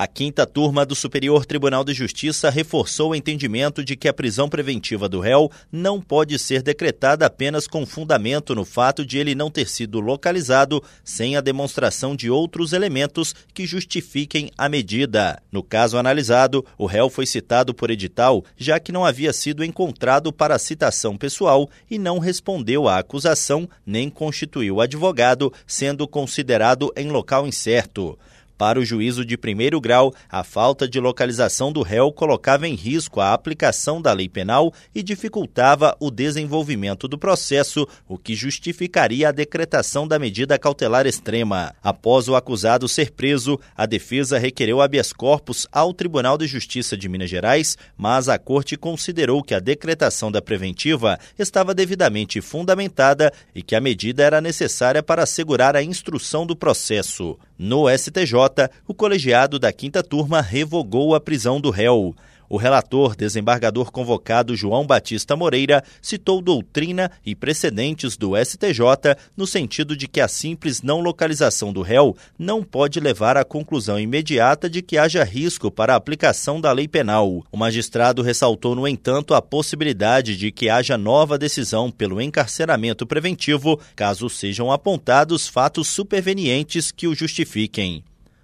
A quinta turma do Superior Tribunal de Justiça reforçou o entendimento de que a prisão preventiva do réu não pode ser decretada apenas com fundamento no fato de ele não ter sido localizado sem a demonstração de outros elementos que justifiquem a medida. No caso analisado, o réu foi citado por edital, já que não havia sido encontrado para citação pessoal e não respondeu à acusação nem constituiu advogado, sendo considerado em local incerto. Para o juízo de primeiro grau, a falta de localização do réu colocava em risco a aplicação da lei penal e dificultava o desenvolvimento do processo, o que justificaria a decretação da medida cautelar extrema. Após o acusado ser preso, a defesa requereu habeas corpus ao Tribunal de Justiça de Minas Gerais, mas a corte considerou que a decretação da preventiva estava devidamente fundamentada e que a medida era necessária para assegurar a instrução do processo. No STJ, o colegiado da quinta turma revogou a prisão do réu. O relator, desembargador convocado João Batista Moreira, citou doutrina e precedentes do STJ no sentido de que a simples não localização do réu não pode levar à conclusão imediata de que haja risco para a aplicação da lei penal. O magistrado ressaltou, no entanto, a possibilidade de que haja nova decisão pelo encarceramento preventivo, caso sejam apontados fatos supervenientes que o justifiquem.